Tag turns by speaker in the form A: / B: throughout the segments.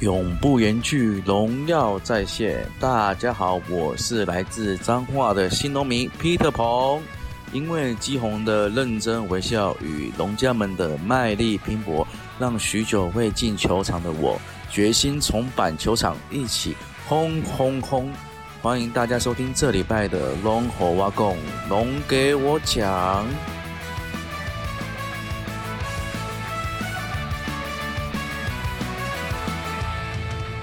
A: 永不言惧，荣耀再现。大家好，我是来自彰化的新农民 Peter 鹏。因为基宏的认真微笑与农家们的卖力拼搏，让许久未进球场的我决心重返球场，一起轰轰轰！欢迎大家收听这礼拜的龙火挖贡，龙给我讲。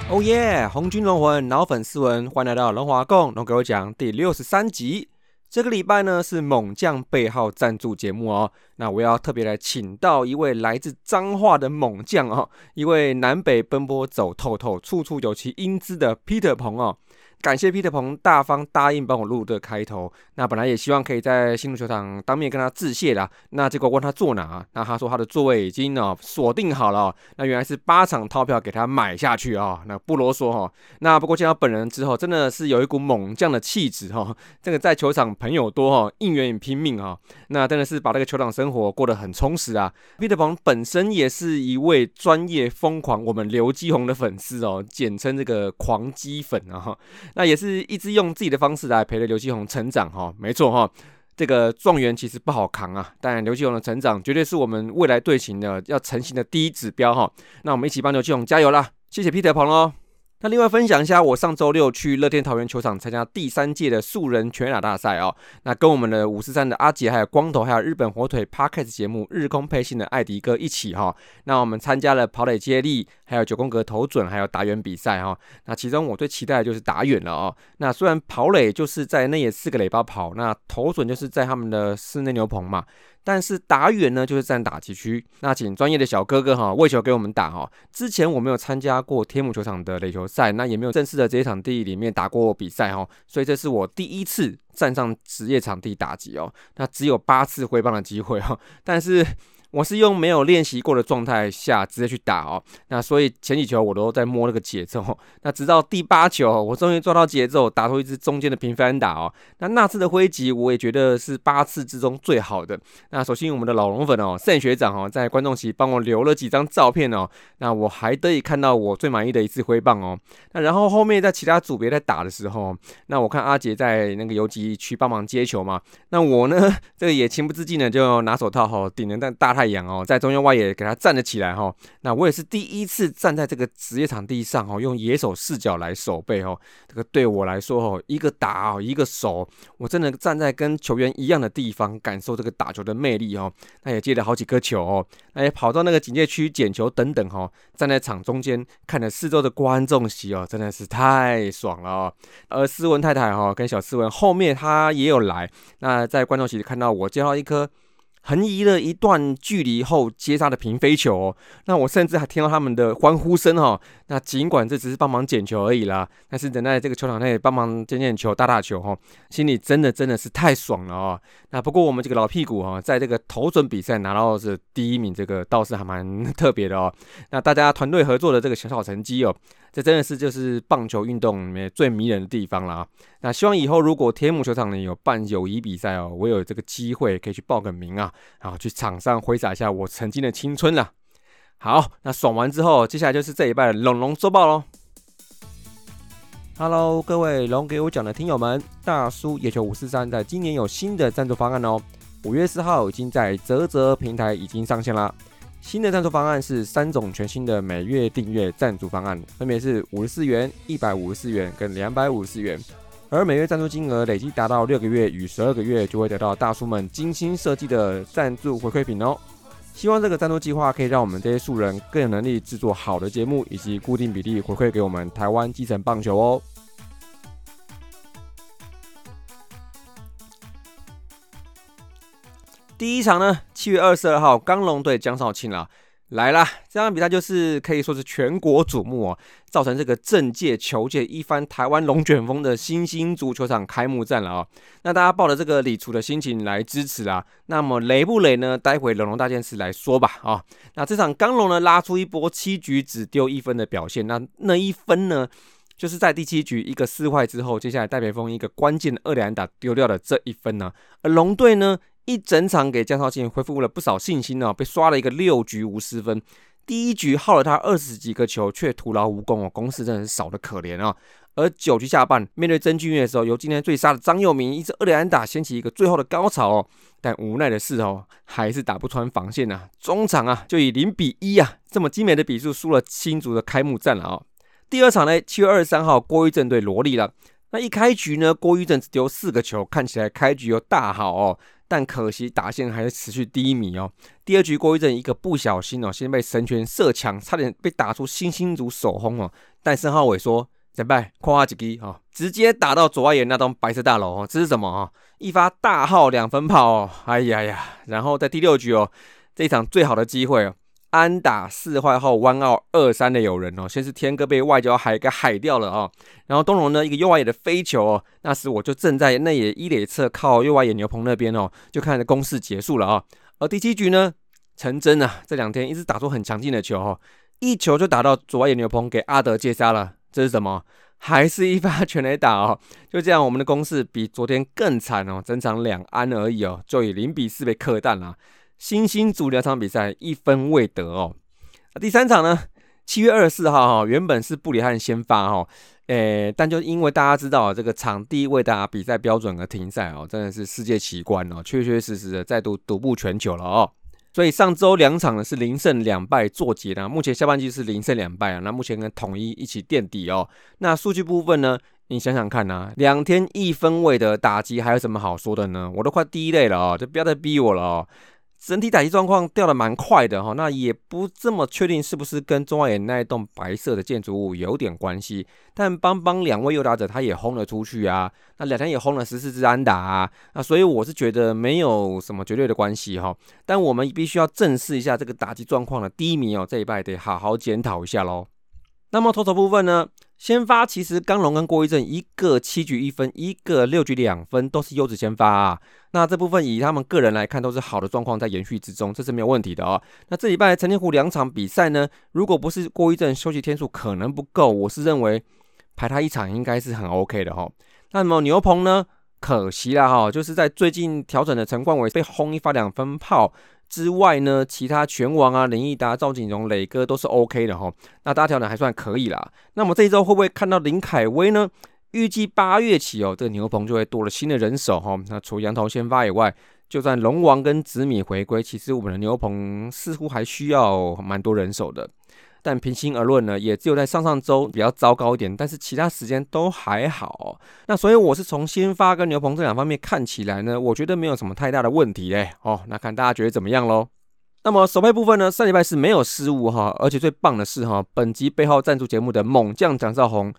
B: 哦耶！红军龙魂老粉丝文，欢迎来到龙华共龙给我讲第六十三集。这个礼拜呢是猛将背号赞助节目哦。那我要特别来请到一位来自彰化的猛将哦，一位南北奔波走透透，处处有其英姿的 Peter 鹏哦。感谢 Peter 鹏大方答应帮我录的开头。那本来也希望可以在新竹球场当面跟他致谢啦。那结果问他坐哪，那他说他的座位已经哦锁定好了。那原来是八场套票给他买下去啊。那不啰嗦哈。那不过见到本人之后，真的是有一股猛将的气质哈。这个在球场朋友多哈，应援也拼命哈。那真的是把这个球场生活过得很充实啊。Peter 鹏本身也是一位专业疯狂我们刘基宏的粉丝哦，简称这个狂基粉啊。那也是一直用自己的方式来陪着刘继宏成长哈，没错哈，这个状元其实不好扛啊，但刘继宏的成长绝对是我们未来队形的要成型的第一指标哈。那我们一起帮刘继宏加油啦！谢谢 Peter 鹏哦。那另外分享一下，我上周六去乐天桃园球场参加第三届的素人全打大赛哦。那跟我们的五四三的阿杰，还有光头，还有日本火腿 Parkes 节目日空配信的艾迪哥一起哈。那我们参加了跑垒接力，还有九宫格投准，还有打远比赛哈。那其中我最期待的就是打远了哦。那虽然跑垒就是在内野四个垒包跑，那投准就是在他们的室内牛棚嘛。但是打远呢，就是占打击区。那请专业的小哥哥哈，喂球给我们打哈。之前我没有参加过天母球场的垒球赛，那也没有正式的这些场地里面打过比赛哈，所以这是我第一次站上职业场地打击哦。那只有八次挥棒的机会哈，但是。我是用没有练习过的状态下直接去打哦，那所以前几球我都在摸那个节奏，那直到第八球我终于抓到节奏，打出一支中间的平分打哦。那那次的挥击我也觉得是八次之中最好的。那首先我们的老龙粉哦，盛学长哦，在观众席帮我留了几张照片哦，那我还得以看到我最满意的一次挥棒哦。那然后后面在其他组别在打的时候，那我看阿杰在那个游击区帮忙接球嘛，那我呢 这个也情不自禁的就拿手套哈顶着大。太阳哦，在中央外野给他站了起来哈。那我也是第一次站在这个职业场地上哦，用野手视角来守备哦。这个对我来说哦，一个打哦，一个守，我真的站在跟球员一样的地方，感受这个打球的魅力哦。那也接了好几颗球哦，那也跑到那个警戒区捡球等等哈。站在场中间看着四周的观众席哦，真的是太爽了哦。而斯文太太哈跟小斯文后面他也有来，那在观众席看到我接到一颗。横移了一段距离后接杀的平飞球，那我甚至还听到他们的欢呼声哈。那尽管这只是帮忙捡球而已啦，但是等在这个球场内帮忙捡捡球、打打球哈，心里真的真的是太爽了哦。那不过我们这个老屁股哈，在这个投准比赛拿到是第一名，这个倒是还蛮特别的哦。那大家团队合作的这个小小成绩哦。这真的是就是棒球运动里面最迷人的地方了啊！那希望以后如果天母球场里有办友谊比赛哦，我有这个机会可以去报个名啊，然后去场上挥洒一下我曾经的青春了。好，那爽完之后，接下来就是这一拜的龙龙周报喽。Hello，各位龙给我讲的听友们，大叔野球五四三在今年有新的赞助方案哦，五月四号已经在泽泽平台已经上线了。新的赞助方案是三种全新的每月订阅赞助方案，分别是五十四元、一百五十四元跟两百五十四元。而每月赞助金额累计达到六个月与十二个月，就会得到大叔们精心设计的赞助回馈品哦。希望这个赞助计划可以让我们这些素人更有能力制作好的节目，以及固定比例回馈给我们台湾基层棒球哦。第一场呢，七月二十二号，刚龙队江少庆啊来啦！这场比赛就是可以说是全国瞩目哦，造成这个政界球界一番台湾龙卷风的新兴足球场开幕战了啊！那大家抱着这个理除的心情来支持啊，那么雷不雷呢？待会龙龙大件事来说吧啊！那这场刚龙呢拉出一波七局只丢一分的表现，那那一分呢，就是在第七局一个四坏之后，接下来戴培峰一个关键的二连打丢掉的这一分呢，而龙队呢。一整场给江少庆恢复了不少信心哦，被刷了一个六局无失分，第一局耗了他二十几个球，却徒劳无功哦，攻势真的是少的可怜啊。而九局下半，面对曾俊岳的时候，由今天最杀的张佑铭一支二连打掀起一个最后的高潮哦。但无奈的是哦，还是打不穿防线呐。中场啊，就以零比一啊这么精美的比数输了新竹的开幕战了哦。第二场呢，七月二十三号，郭玉正对罗莉了。那一开局呢，郭玉正只丢四个球，看起来开局又大好哦。但可惜打线还是持续低迷哦。第二局郭玉正一个不小心哦，先被神拳射墙，差点被打出星星族手轰哦。但申浩伟说。怎拜，夸几击哈，直接打到左外野那栋白色大楼哦，这是什么啊？一发大号两分炮哦，哎呀呀！然后在第六局哦，这一场最好的机会哦，安打四坏后弯奥二三的有人哦，先是天哥被外交海给海掉了啊，然后东龙呢一个右外野的飞球哦，那时我就正在内野一垒侧靠右外野牛棚那边哦，就看着攻势结束了啊。而第七局呢，陈真啊，这两天一直打出很强劲的球哦，一球就打到左外野牛棚给阿德接杀了。这是什么？还是一发全垒打哦？就这样，我们的攻势比昨天更惨哦，整场两安而已哦，就以零比四被克淡了。新兴组两场比赛一分未得哦。第三场呢，七月二十四号哈，原本是布里汉先发哈，诶，但就因为大家知道这个场地为大家比赛标准而停赛哦，真的是世界奇观哦，确确实实的再度独步全球了哦。所以上周两场呢是零胜两败作结的，目前下半季是零胜两败啊。那目前跟统一一起垫底哦。那数据部分呢，你想想看呐，两天一分位的打击还有什么好说的呢？我都快第一类了哦，就不要再逼我了哦。整体打击状况掉的蛮快的哈，那也不这么确定是不是跟中外野那一栋白色的建筑物有点关系。但邦邦两位右打者他也轰了出去啊，那两天也轰了十四支安打啊，那所以我是觉得没有什么绝对的关系哈。但我们必须要正视一下这个打击状况的低迷哦，这一拜得好好检讨一下喽。那么投手部分呢？先发其实刚龙跟郭一正一个七局一分，一个六局两分，都是优质先发啊。那这部分以他们个人来看，都是好的状况在延续之中，这是没有问题的哦。那这礼拜陈天湖两场比赛呢，如果不是郭一正休息天数可能不够，我是认为排他一场应该是很 OK 的哈。那么牛棚呢？可惜了哈，就是在最近调整的陈冠伟被轰一发两分炮。之外呢，其他拳王啊、林毅达、赵景荣、磊哥都是 OK 的哈。那大家调整还算可以啦。那么这一周会不会看到林凯威呢？预计八月起哦，这个牛棚就会多了新的人手哈。那除羊头先发以外，就算龙王跟紫米回归，其实我们的牛棚似乎还需要蛮多人手的。但平心而论呢，也只有在上上周比较糟糕一点，但是其他时间都还好。那所以我是从先发跟牛棚这两方面看起来呢，我觉得没有什么太大的问题嘞。哦，那看大家觉得怎么样喽？那么首配部分呢，上礼拜是没有失误哈，而且最棒的是哈，本集背后赞助节目的猛将蒋兆宏，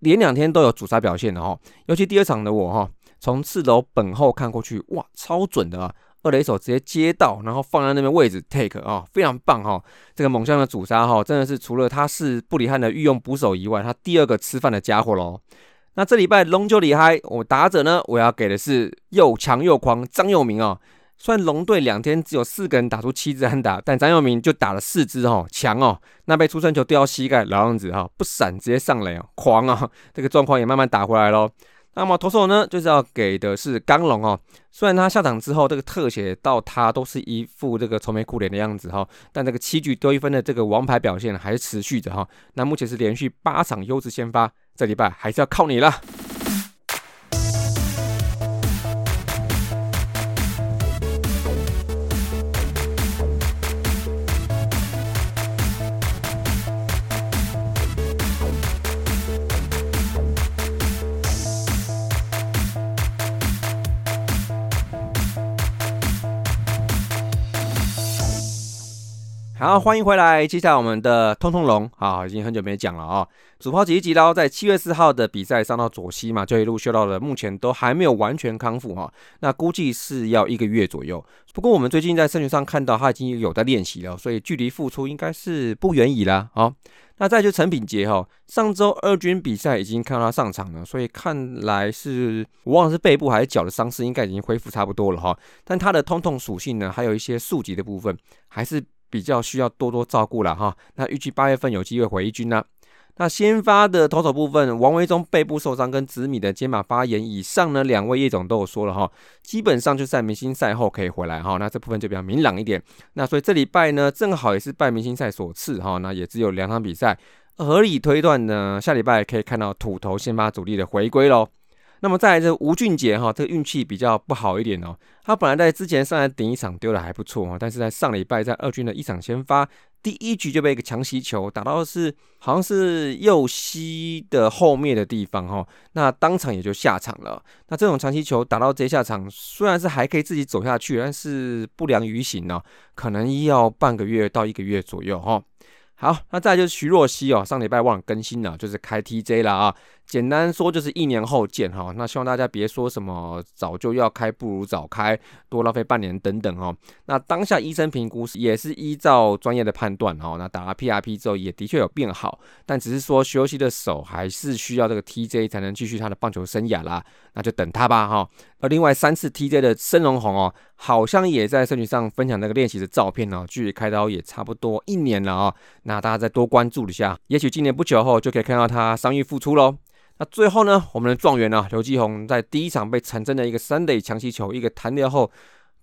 B: 连两天都有主杀表现的哈，尤其第二场的我哈，从四楼本后看过去，哇，超准的啊！二垒手直接接到，然后放在那边位置 take 啊，非常棒哈！这个猛将的主杀哈，真的是除了他是布里汉的御用捕手以外，他第二个吃饭的家伙喽。那这礼拜龙就厉害，我打者呢，我要给的是又强又狂张佑铭哦。虽然龙队两天只有四个人打出七支安打，但张佑铭就打了四支哦，强哦！那被出生球掉膝盖老样子哈，不闪直接上垒哦，狂啊！这个状况也慢慢打回来喽。那么投手呢，就是要给的是刚龙哦。虽然他下场之后，这个特写到他都是一副这个愁眉苦脸的样子哈，但这个七局丢一分的这个王牌表现还是持续着哈。那目前是连续八场优质先发，这礼拜还是要靠你了。好，欢迎回来。接下来我们的通通龙，好，已经很久没讲了啊。主炮吉吉刀在七月四号的比赛伤到左膝嘛，就一路修到了，目前都还没有完全康复哈。那估计是要一个月左右。不过我们最近在社群上看到他已经有在练习了，所以距离复出应该是不远矣啦。好，那再就陈品杰哈，上周二军比赛已经看到他上场了，所以看来是我忘了是背部还是脚的伤势，应该已经恢复差不多了哈。但他的通痛属性呢，还有一些速级的部分，还是。比较需要多多照顾了哈，那预计八月份有机会回一军呢。那先发的投手部分，王维忠背部受伤跟紫米的肩膀发炎以上呢，两位叶总都有说了哈，基本上就在明星赛后可以回来哈。那这部分就比较明朗一点。那所以这礼拜呢，正好也是拜明星赛所赐哈，那也只有两场比赛，合理推断呢，下礼拜可以看到土头先发主力的回归喽。那么再来这吴俊杰哈，这个运气比较不好一点哦。他本来在之前上来顶一场丢的还不错哦，但是在上礼拜在二军的一场先发，第一局就被一个强袭球打到是好像是右膝的后面的地方哈，那当场也就下场了。那这种长袭球打到这下场，虽然是还可以自己走下去，但是不良于行呢，可能要半个月到一个月左右哈。好，那再就是徐若曦哦，上礼拜忘了更新了，就是开 TJ 了啊。简单说就是一年后见哈，那希望大家别说什么早就要开不如早开，多浪费半年等等哦。那当下医生评估也是依照专业的判断哦，那打了 PRP 之后也的确有变好，但只是说休息的手还是需要这个 TJ 才能继续他的棒球生涯啦，那就等他吧哈。而另外三次 TJ 的申荣宏哦，好像也在社群上分享那个练习的照片哦，距离开刀也差不多一年了啊，那大家再多关注一下，也许今年不久后就可以看到他伤愈复出喽。那最后呢，我们的状元呢，刘继宏在第一场被陈真的一个三垒强袭球一个弹掉后，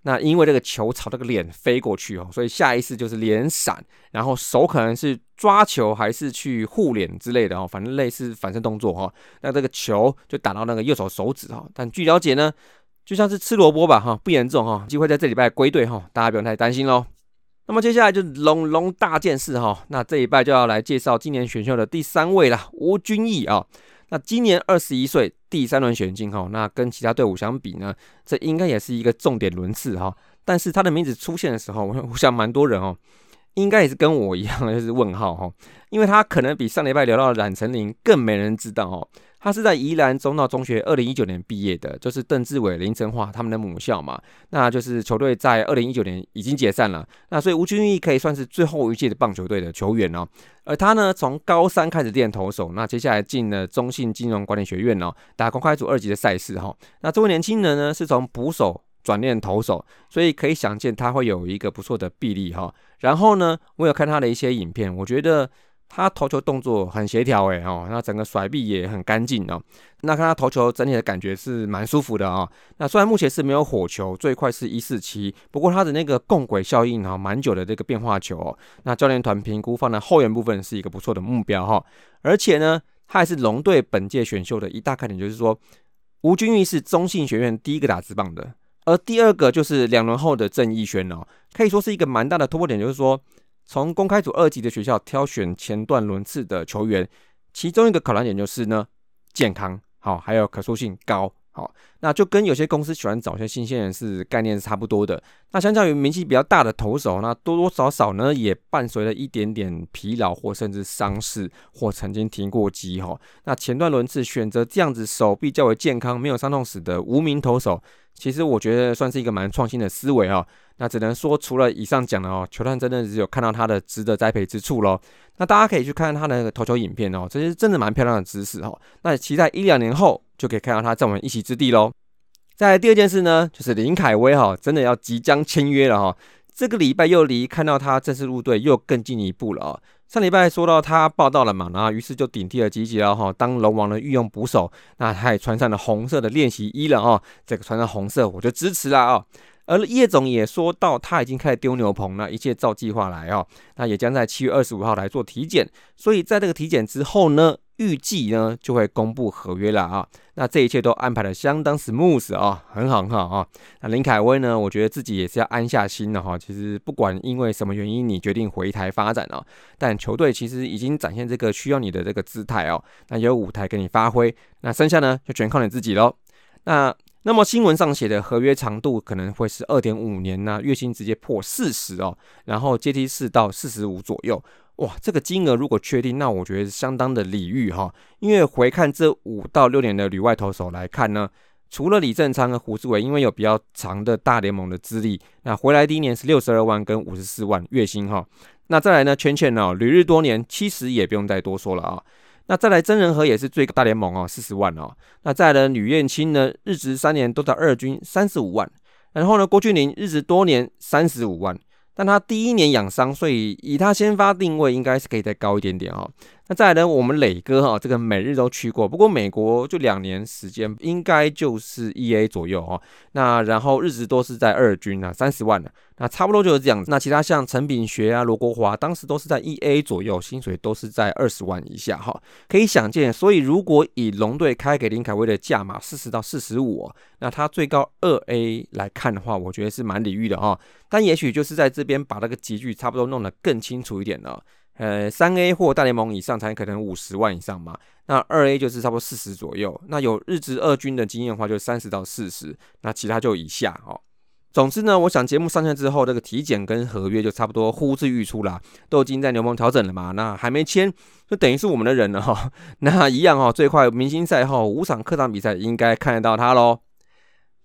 B: 那因为这个球朝这个脸飞过去哦，所以下意识就是脸闪，然后手可能是抓球还是去护脸之类的哦，反正类似反身动作哈。那这个球就打到那个右手手指哈，但据了解呢，就像是吃萝卜吧哈，不严重哈，机会在这礼拜归队哈，大家不用太担心喽。那么接下来就是龙龙大件事哈，那这一拜就要来介绍今年选秀的第三位了，吴君毅啊。那今年二十一岁，第三轮选进哈，那跟其他队伍相比呢，这应该也是一个重点轮次哈。但是他的名字出现的时候，我想蛮多人哦，应该也是跟我一样，就是问号哈，因为他可能比上礼拜聊到的冉成林更没人知道哦。他是在宜兰中道中学二零一九年毕业的，就是邓志伟、林晨华他们的母校嘛。那就是球队在二零一九年已经解散了，那所以吴君义可以算是最后一届的棒球队的球员哦。而他呢，从高三开始练投手，那接下来进了中信金融管理学院哦，打公开组二级的赛事哈。那这位年轻人呢，是从捕手转练投手，所以可以想见他会有一个不错的臂力哈。然后呢，我有看他的一些影片，我觉得。他投球动作很协调诶，哦，那整个甩臂也很干净哦。那看他投球整体的感觉是蛮舒服的啊。那虽然目前是没有火球，最快是一四七，不过他的那个共轨效应哈，蛮久的这个变化球，那教练团评估放在后援部分是一个不错的目标哈。而且呢，他还是龙队本届选秀的一大看点，就是说吴君玉是中信学院第一个打直棒的，而第二个就是两轮后的郑义轩哦，可以说是一个蛮大的突破点，就是说。从公开组二级的学校挑选前段轮次的球员，其中一个考量点就是呢，健康好，还有可塑性高好，那就跟有些公司喜欢找一些新鲜人是概念是差不多的。那相较于名气比较大的投手，那多多少少呢也伴随了一点点疲劳或甚至伤势或曾经停过机哈。那前段轮次选择这样子手臂较为健康、没有伤痛史的无名投手，其实我觉得算是一个蛮创新的思维哦。那只能说，除了以上讲的哦，球探真的只有看到他的值得栽培之处喽。那大家可以去看看他的投球影片哦，这些真的蛮漂亮的姿势哦。那期待一两年后就可以看到他在我们一席之地喽。在第二件事呢，就是林凯威哈，真的要即将签约了哈。这个礼拜又离看到他正式入队又更进一步了啊。上礼拜说到他报道了嘛，然后于是就顶替了吉吉了哈，当龙王的御用捕手。那他也穿上了红色的练习衣了啊，这个穿上红色我就支持了啊。而叶总也说到，他已经开始丢牛棚了，一切照计划来哦。那也将在七月二十五号来做体检，所以在这个体检之后呢，预计呢就会公布合约了啊。那这一切都安排的相当 smooth 啊，很好很好啊。那林凯威呢，我觉得自己也是要安下心了哈。其实不管因为什么原因你决定回台发展啊，但球队其实已经展现这个需要你的这个姿态哦，那有舞台给你发挥，那剩下呢就全靠你自己喽。那。那么新闻上写的合约长度可能会是二点五年呐，月薪直接破四十哦，然后阶梯四到四十五左右，哇，这个金额如果确定，那我觉得是相当的礼遇哈。因为回看这五到六年的旅外投手来看呢，除了李正昌和胡志伟，因为有比较长的大联盟的资历，那回来第一年是六十二万跟五十四万月薪哈。那再来呢，圈圈呢，旅日多年，其实也不用再多说了啊。那再来真人和也是最大联盟哦，四十万哦。那再来吕燕青呢，日职三年都在二军，三十五万。然后呢，郭俊麟日职多年，三十五万。但他第一年养伤，所以以他先发定位，应该是可以再高一点点哦。那再来呢，我们磊哥哈，这个每日都去过，不过美国就两年时间，应该就是一 A 左右哦。那然后日子都是在二军啊，三十万的，那差不多就是这样子。那其他像陈炳学啊、罗国华，当时都是在一 A 左右，薪水都是在二十万以下哈。可以想见，所以如果以龙队开给林凯威的价码四十到四十五，那他最高二 A 来看的话，我觉得是蛮礼遇的哈。但也许就是在这边把那个集聚差不多弄得更清楚一点了。呃，三 A 或大联盟以上才可能五十万以上嘛，那二 A 就是差不多四十左右。那有日职二军的经验的话，就三十到四十，那其他就以下哦。总之呢，我想节目上线之后，这个体检跟合约就差不多呼之欲出啦，都已经在牛棚调整了嘛。那还没签，就等于是我们的人了哈。那一样哦，最快明星赛后五场客场比赛应该看得到他喽。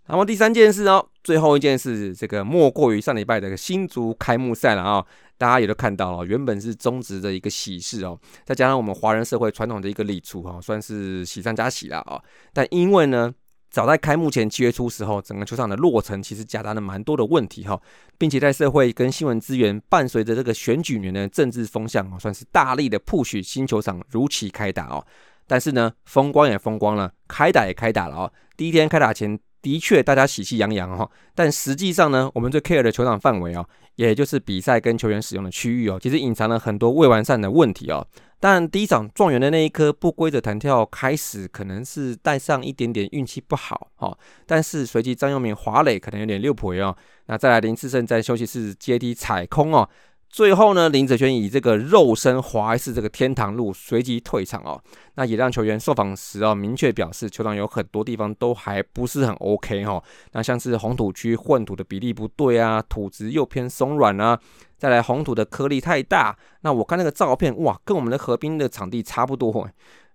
B: 那么第三件事哦，最后一件事，这个莫过于上礼拜的新竹开幕赛了啊。大家也都看到了，原本是中职的一个喜事哦，再加上我们华人社会传统的一个礼俗哈，算是喜上加喜了啊。但因为呢，早在开幕前七月初时候，整个球场的落成其实夹杂了蛮多的问题哈，并且在社会跟新闻资源伴随着这个选举年的政治风向哦，算是大力的 push 新球场如期开打哦。但是呢，风光也风光了，开打也开打了哦。第一天开打前。的确，大家喜气洋洋哈，但实际上呢，我们最 care 的球场范围哦，也就是比赛跟球员使用的区域哦，其实隐藏了很多未完善的问题哦。但第一场状元的那一颗不规则弹跳开始，可能是带上一点点运气不好哈，但是随即张佑明华磊可能有点六婆哦，那再来林志胜在休息室阶梯踩空哦。最后呢，林哲轩以这个肉身滑式这个天堂路随即退场哦，那也让球员受访时啊明确表示，球场有很多地方都还不是很 OK 哈。那像是红土区混土的比例不对啊，土质又偏松软啊，再来红土的颗粒太大。那我看那个照片哇，跟我们的河滨的场地差不多。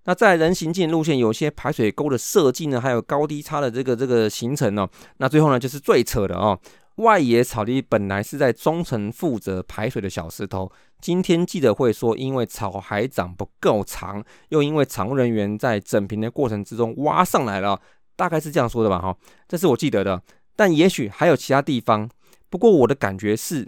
B: 那在人行进路线有些排水沟的设计呢，还有高低差的这个这个形成哦。那最后呢，就是最扯的哦。外野草地本来是在中层负责排水的小石头，今天记者会说，因为草还长不够长，又因为场务人员在整平的过程之中挖上来了，大概是这样说的吧？哈，这是我记得的，但也许还有其他地方。不过我的感觉是，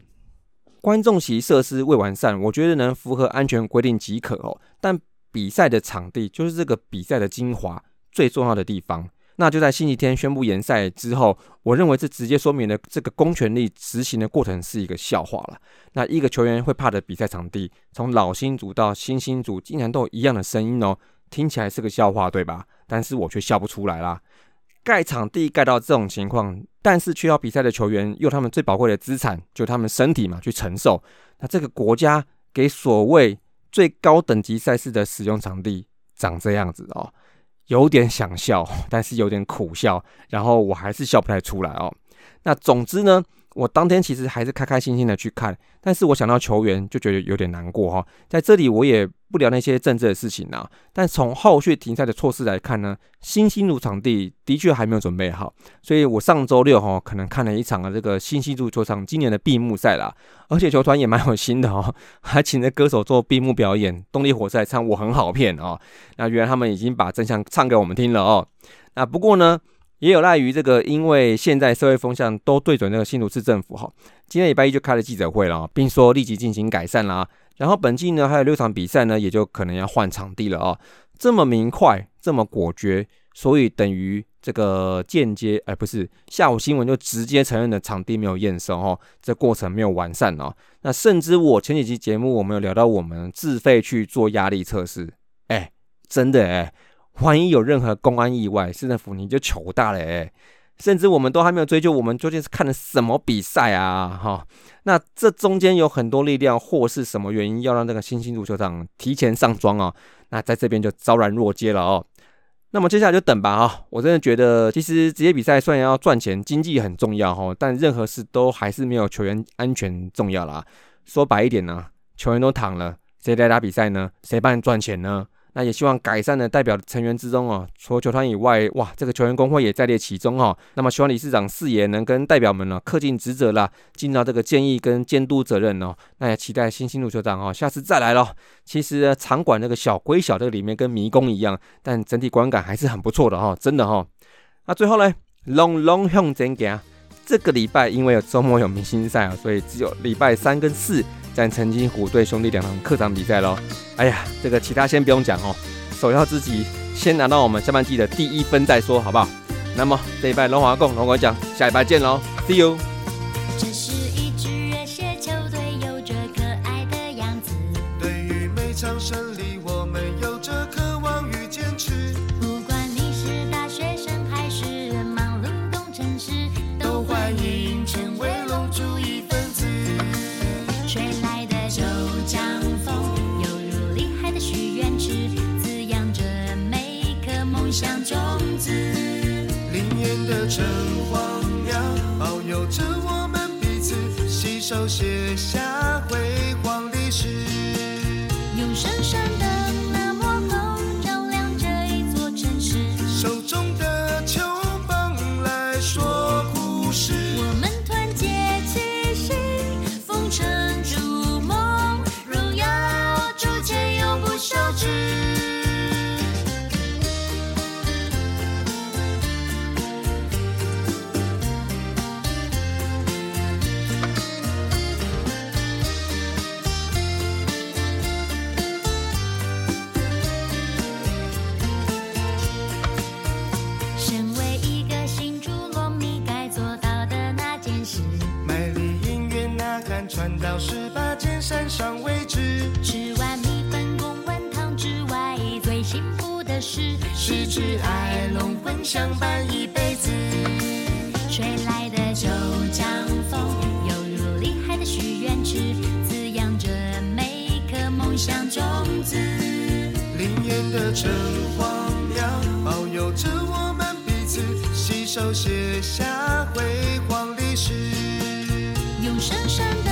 B: 观众席设施未完善，我觉得能符合安全规定即可哦。但比赛的场地就是这个比赛的精华最重要的地方。那就在星期天宣布延赛之后，我认为这直接说明了这个公权力执行的过程是一个笑话了。那一个球员会怕的比赛场地，从老星组到新星组，竟然都一样的声音哦，听起来是个笑话，对吧？但是我却笑不出来啦。盖场地盖到这种情况，但是却要比赛的球员用他们最宝贵的资产，就他们身体嘛，去承受。那这个国家给所谓最高等级赛事的使用场地长这样子哦。有点想笑，但是有点苦笑，然后我还是笑不太出来哦。那总之呢？我当天其实还是开开心心的去看，但是我想到球员就觉得有点难过哈。在这里我也不聊那些政治的事情啦。但从后续停赛的措施来看呢，新兴路场地的确还没有准备好，所以我上周六哈可能看了一场啊这个新兴路球场今年的闭幕赛啦，而且球团也蛮有心的哦，还请了歌手做闭幕表演，动力火车唱我很好骗哦。那原来他们已经把真相唱给我们听了哦。那不过呢？也有赖于这个，因为现在社会风向都对准那个新竹市政府哈，今天礼拜一就开了记者会了，并说立即进行改善啦。然后本季呢还有六场比赛呢，也就可能要换场地了啊。这么明快，这么果决，所以等于这个间接，哎，不是下午新闻就直接承认的场地没有验收哈，这过程没有完善哦。那甚至我前几期节目我们有聊到，我们自费去做压力测试，哎，真的哎。万一有任何公安意外，市政府你就糗大了哎！甚至我们都还没有追究，我们究竟是看了什么比赛啊？哈，那这中间有很多力量，或是什么原因要让这个新兴足球场提前上妆啊？那在这边就昭然若揭了哦。那么接下来就等吧啊！我真的觉得，其实职业比赛虽然要赚钱，经济很重要哈，但任何事都还是没有球员安全重要啦。说白一点呢，球员都躺了，谁来打比赛呢？谁帮你赚钱呢？那也希望改善的代表成员之中哦，除了球团以外，哇，这个球员工会也在列其中哦。那么希望理事长四爷能跟代表们呢恪尽职责啦，尽到这个建议跟监督责任哦。那也期待新兴路球场哦，下次再来咯。其实场馆那个小归小，这个里面跟迷宫一样，但整体观感还是很不错的哈，真的哈。那最后呢，龙龙向前行，这个礼拜因为有周末有明星赛啊，所以只有礼拜三跟四在曾经虎队兄弟两场客场比赛喽。哎呀，这个其他先不用讲哦，首要之急先拿到我们下半季的第一分再说，好不好？那么这一拜龙华共龙华讲，下一拜见喽，See you。
C: 手写下事是只爱龙魂相伴一辈子。
D: 吹来的九江风，犹如厉害的许愿池，滋养着每颗梦想种子。
C: 林烟的橙黄苗，保佑着我们彼此，携手写下辉煌历史。
D: 用深深的